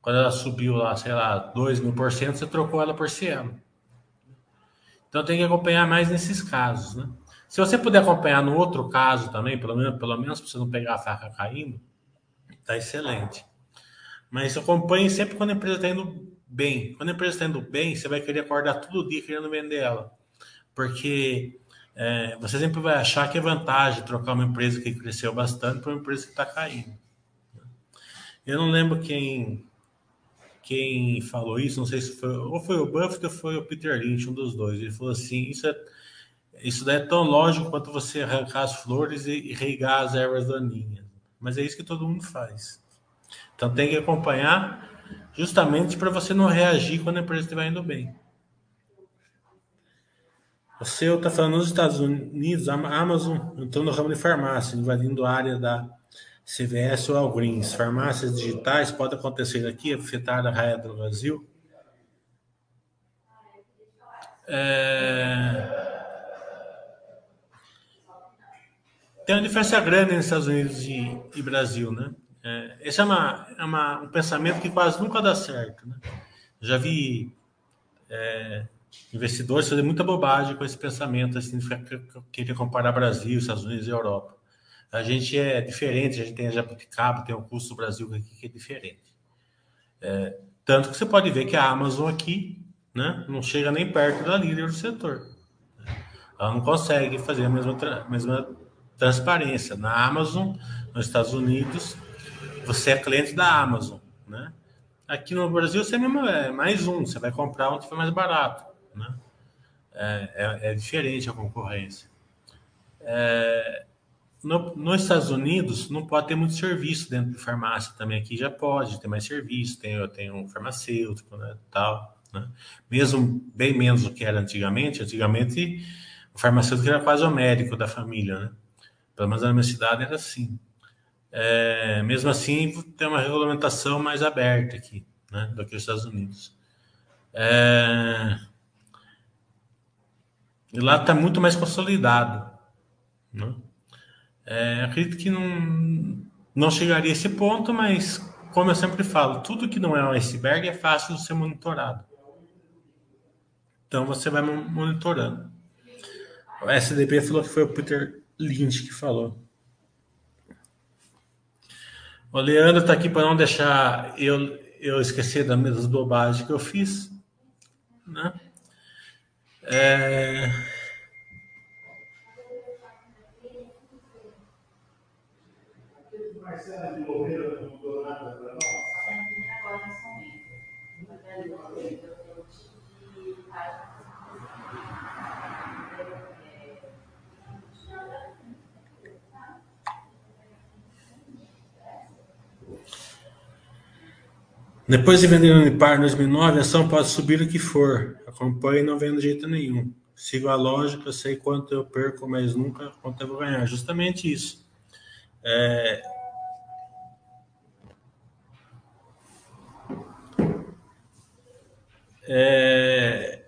quando ela subiu lá, sei lá, 2 mil por cento, você trocou ela por Cielo. Então, tem que acompanhar mais nesses casos, né? Se você puder acompanhar no outro caso também, pelo menos, pelo menos para você não pegar a faca caindo, tá excelente. Mas acompanhe sempre quando a empresa está indo bem. Quando a empresa está indo bem, você vai querer acordar todo dia querendo vender ela. Porque é, você sempre vai achar que é vantagem trocar uma empresa que cresceu bastante por uma empresa que está caindo. Eu não lembro quem quem falou isso, não sei se foi ou foi o Buffett ou foi o Peter Lynch, um dos dois. Ele falou assim: isso é isso daí é tão lógico quanto você arrancar as flores e, e regar as ervas daninhas. Mas é isso que todo mundo faz. Então tem que acompanhar justamente para você não reagir quando a empresa estiver indo bem. O seu está falando nos Estados Unidos, Amazon entrou no ramo de farmácia, invadindo a área da CVS ou Algreens. Farmácias digitais pode acontecer aqui, afetar a raia do Brasil. É... Tem uma diferença grande nos Estados Unidos e, e Brasil, né? É, esse é, uma, é uma, um pensamento que quase nunca dá certo. Né? Já vi é, investidores fazer muita bobagem com esse pensamento, assim, querer comparar Brasil, Estados Unidos e Europa. A gente é diferente, a gente tem a Jabuticaba, tem o custo do Brasil aqui que é diferente. É, tanto que você pode ver que a Amazon aqui né, não chega nem perto da líder do setor. Ela não consegue fazer a mesma, mesma transparência. Na Amazon, nos Estados Unidos, você é cliente da Amazon, né? Aqui no Brasil você é, é mais um, você vai comprar onde for mais barato, né? É, é, é diferente a concorrência. É, no, nos Estados Unidos não pode ter muito serviço dentro de farmácia também. Aqui já pode ter mais serviço, tem, eu tenho um farmacêutico, né, tal, né? Mesmo bem menos do que era antigamente. Antigamente o farmacêutico era quase o médico da família, né? Pelo menos na minha cidade era assim. É, mesmo assim, tem uma regulamentação mais aberta aqui, né, do que os Estados Unidos. É, e lá está muito mais consolidado. Né? É, acredito que não, não chegaria a esse ponto, mas, como eu sempre falo, tudo que não é um iceberg é fácil de ser monitorado. Então, você vai monitorando. O SDP falou que foi o Peter Lynch que falou. O Leandro está aqui para não deixar eu, eu esquecer das bobagens que eu fiz. Né? É... De Depois de vender no Unipar em 2009, a ação pode subir o que for. Acompanhe e não vendo de jeito nenhum. Sigo a lógica, sei quanto eu perco, mas nunca quanto eu vou ganhar. Justamente isso. É... É...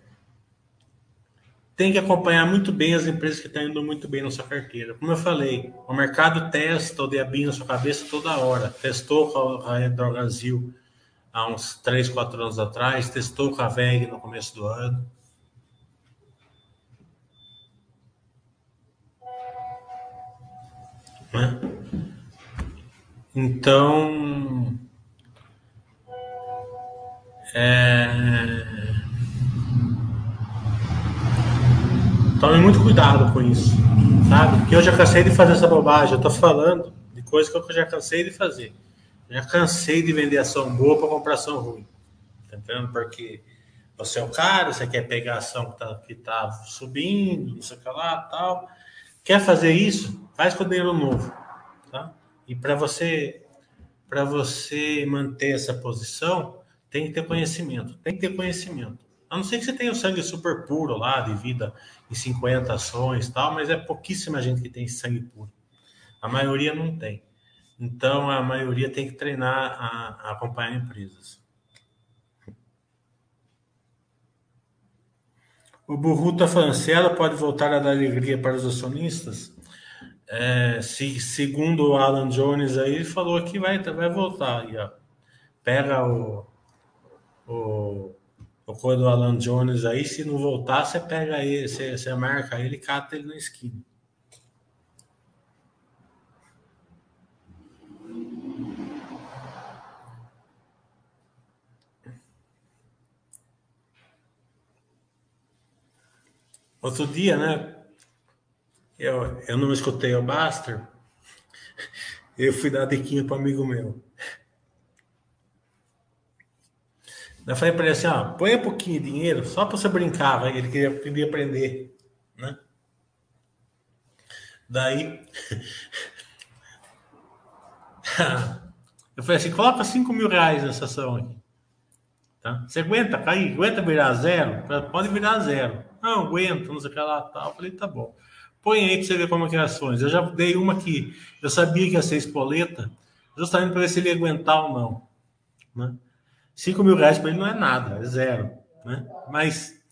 tem que acompanhar muito bem as empresas que estão indo muito bem na sua carteira. Como eu falei, o mercado testa o DAB na sua cabeça toda hora. Testou com a Redor Brasil há uns 3, 4 anos atrás, testou com a VEG no começo do ano. Né? Então, é... Tome muito cuidado com isso, sabe? Porque eu já cansei de fazer essa bobagem. Eu tô falando de coisas que eu já cansei de fazer. Já cansei de vender ação boa para comprar ação ruim. Tá entendendo? Porque você é o cara, você quer pegar a ação que tá, que tá subindo, não sei o que lá, tal. Quer fazer isso? Faz com dinheiro novo, tá? E para você para você manter essa posição, tem que ter conhecimento. Tem que ter conhecimento. A não ser que você tenha o sangue super puro lá, de vida em 50 ações tal, mas é pouquíssima gente que tem sangue puro. A maioria não tem. Então, a maioria tem que treinar a, a acompanhar empresas. O Burru está falando, se ela pode voltar a dar alegria para os acionistas, é, se, segundo o Alan Jones aí, ele falou que vai, vai voltar. Aí, ó. Pega o, o, o coisa do Alan Jones aí, se não voltar, você pega ele, você, você marca ele e cata ele na esquina. Outro dia, né? Eu, eu não escutei o Baster. Eu fui dar diquinha para amigo meu. Eu falei para ele assim, ó, põe um pouquinho de dinheiro só para você brincar, ele queria, queria aprender, né? Daí [laughs] eu falei assim, coloca 5 mil reais nessa ação aqui. Tá? Você aguenta cair? Aguenta virar zero? Pode virar zero. Não, aguento, não sei o que lá tal. Falei, tá bom. Põe aí para você ver como é que é ações. Eu já dei uma que eu sabia que ia ser espoleta, justamente para ver se ele ia aguentar ou não. Né? 5 mil reais para ele não é nada, é zero. Né? Mas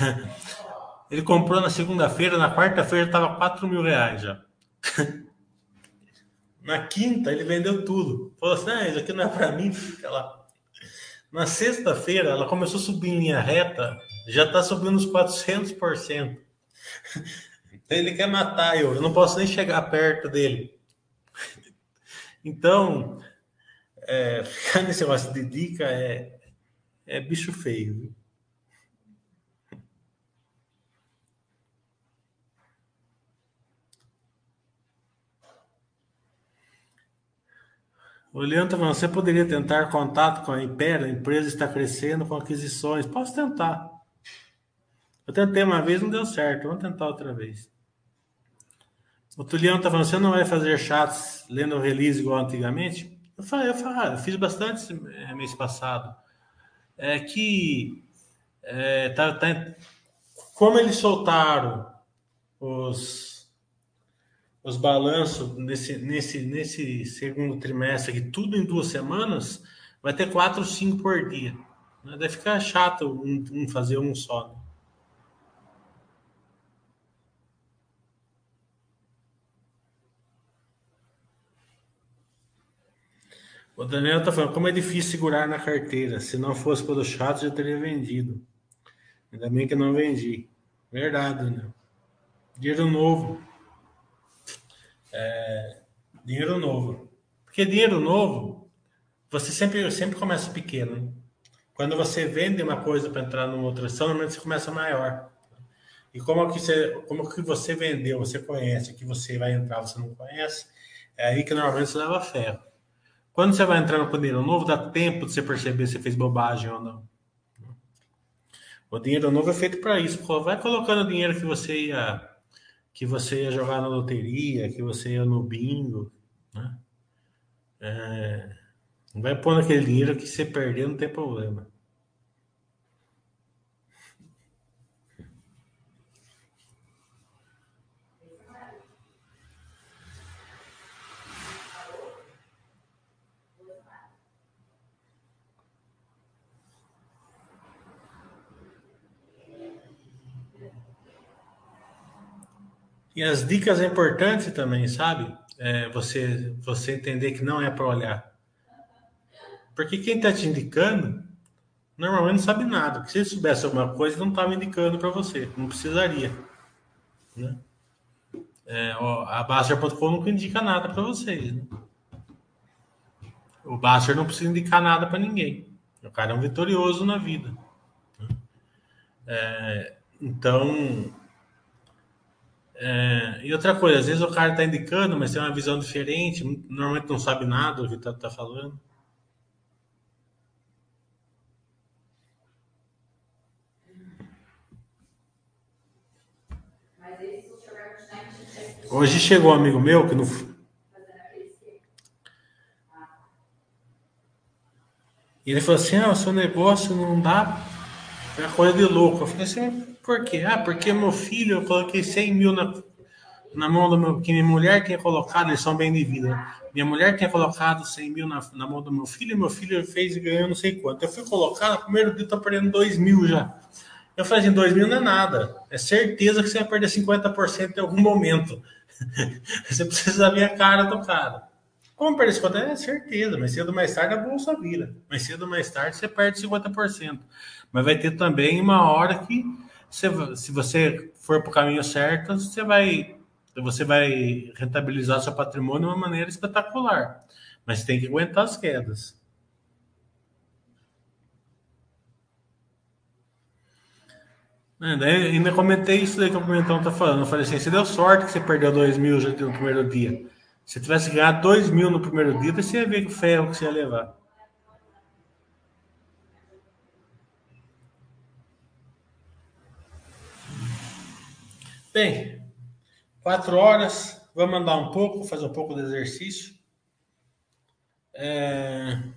[laughs] ele comprou na segunda-feira, na quarta-feira estava 4 mil reais já. [laughs] na quinta ele vendeu tudo. Falou assim: ah, isso aqui não é para mim, [laughs] fica lá. Na sexta-feira ela começou a subir em linha reta, já está subindo uns 400%. Ele quer matar eu, eu não posso nem chegar perto dele. Então, é, ficar nesse negócio de dica é, é bicho feio. Viu? O Leandro tá você poderia tentar contato com a Impera? A empresa está crescendo com aquisições. Posso tentar. Eu tentei uma vez, não deu certo. Vamos tentar outra vez. O Tuliano tá falando, você não vai fazer chats lendo release igual antigamente? Eu, falei, eu, falei, eu fiz bastante é, mês passado. É que é, tá, tá, como eles soltaram os, os balanços nesse, nesse, nesse segundo trimestre, aqui, tudo em duas semanas, vai ter quatro, cinco por dia. Né? Deve ficar chato um, um fazer um só. Né? O Daniel está falando, como é difícil segurar na carteira. Se não fosse pelo chato, já teria vendido. Ainda bem que não vendi. Verdade, Daniel. Dinheiro novo. É, dinheiro novo. Porque dinheiro novo, você sempre, sempre começa pequeno. Quando você vende uma coisa para entrar numa outra normalmente você começa maior. E como que você, como que você vendeu, você conhece, que você vai entrar, você não conhece, é aí que normalmente você leva ferro. Quando você vai entrar no dinheiro novo, dá tempo de você perceber se fez bobagem ou não. O dinheiro novo é feito para isso. Vai colocando dinheiro que você ia que você ia jogar na loteria, que você ia no bingo, né? É, vai pôr aquele dinheiro que você perder, não tem problema. E as dicas é importante também, sabe? É você, você entender que não é para olhar. Porque quem está te indicando normalmente não sabe nada. Porque se ele soubesse alguma coisa, não estava indicando para você. Não precisaria. Né? É, ó, a Baster.com nunca indica nada para vocês. Né? O Baster não precisa indicar nada para ninguém. O cara é um vitorioso na vida. Né? É, então, é, e outra coisa, às vezes o cara está indicando, mas tem uma visão diferente, normalmente não sabe nada do que está tá falando. Hoje chegou um amigo meu que não. E ele falou assim: ah, o seu negócio não dá. É coisa de louco. Eu falei assim: por quê? Ah, porque meu filho, eu coloquei 100 mil na, na mão do meu. que minha mulher tinha colocado, eles são bem de vida. Minha mulher tinha colocado 100 mil na, na mão do meu filho, e meu filho fez e ganhou não sei quanto. Eu fui colocar, no primeiro dia tô perdendo 2 mil já. Eu falei assim: 2 mil não é nada. É certeza que você vai perder 50% em algum momento. [laughs] você precisa ver a cara do cara. Como perder 50%? É certeza, mas cedo ou mais tarde a bolsa vira. Mas cedo ou mais tarde você perde 50%. Mas vai ter também uma hora que se você for para o caminho certo, você vai, você vai rentabilizar seu patrimônio de uma maneira espetacular. Mas tem que aguentar as quedas. É, daí, ainda comentei isso daí que o Pimentão tá falando. Eu falei assim: você deu sorte que você perdeu 2 mil no primeiro dia. Se tivesse ganhado 2 mil no primeiro dia, você ia ver o ferro que você ia levar. Bem, quatro horas, vamos andar um pouco, fazer um pouco de exercício. É...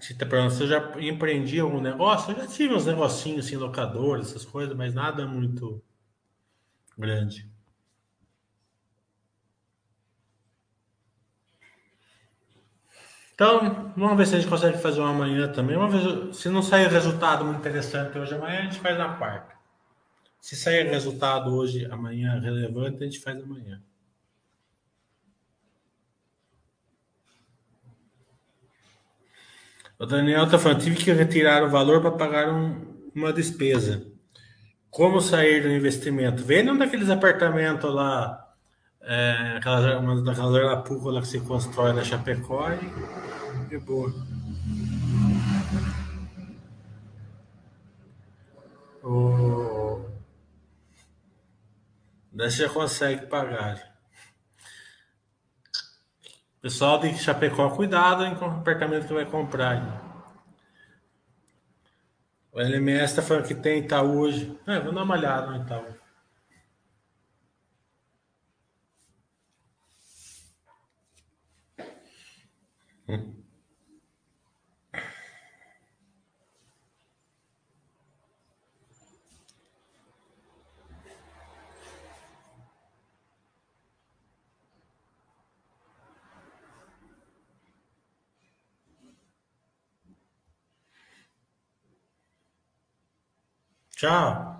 Você tá perguntando eu já empreendi algum negócio? Eu já tive uns negocinhos assim, locadores, essas coisas, mas nada muito grande. Então, vamos ver se a gente consegue fazer uma amanhã também. Vamos ver se não sair resultado muito interessante hoje amanhã, a gente faz na quarta. Se sair resultado hoje, amanhã relevante, a gente faz amanhã. O Daniel está falando, tive que retirar o valor para pagar um, uma despesa. Como sair do investimento? Vende um daqueles apartamentos lá é, aquela, uma daquelas arapucas lá que se constrói na Chapecó e, e boa. O... Daí você já consegue pagar. Pessoal de Chapecó, cuidado com o apartamento que vai comprar. O LMS está falando que tem Itaú hoje. É, vou dar uma olhada no Itaú. Tchau.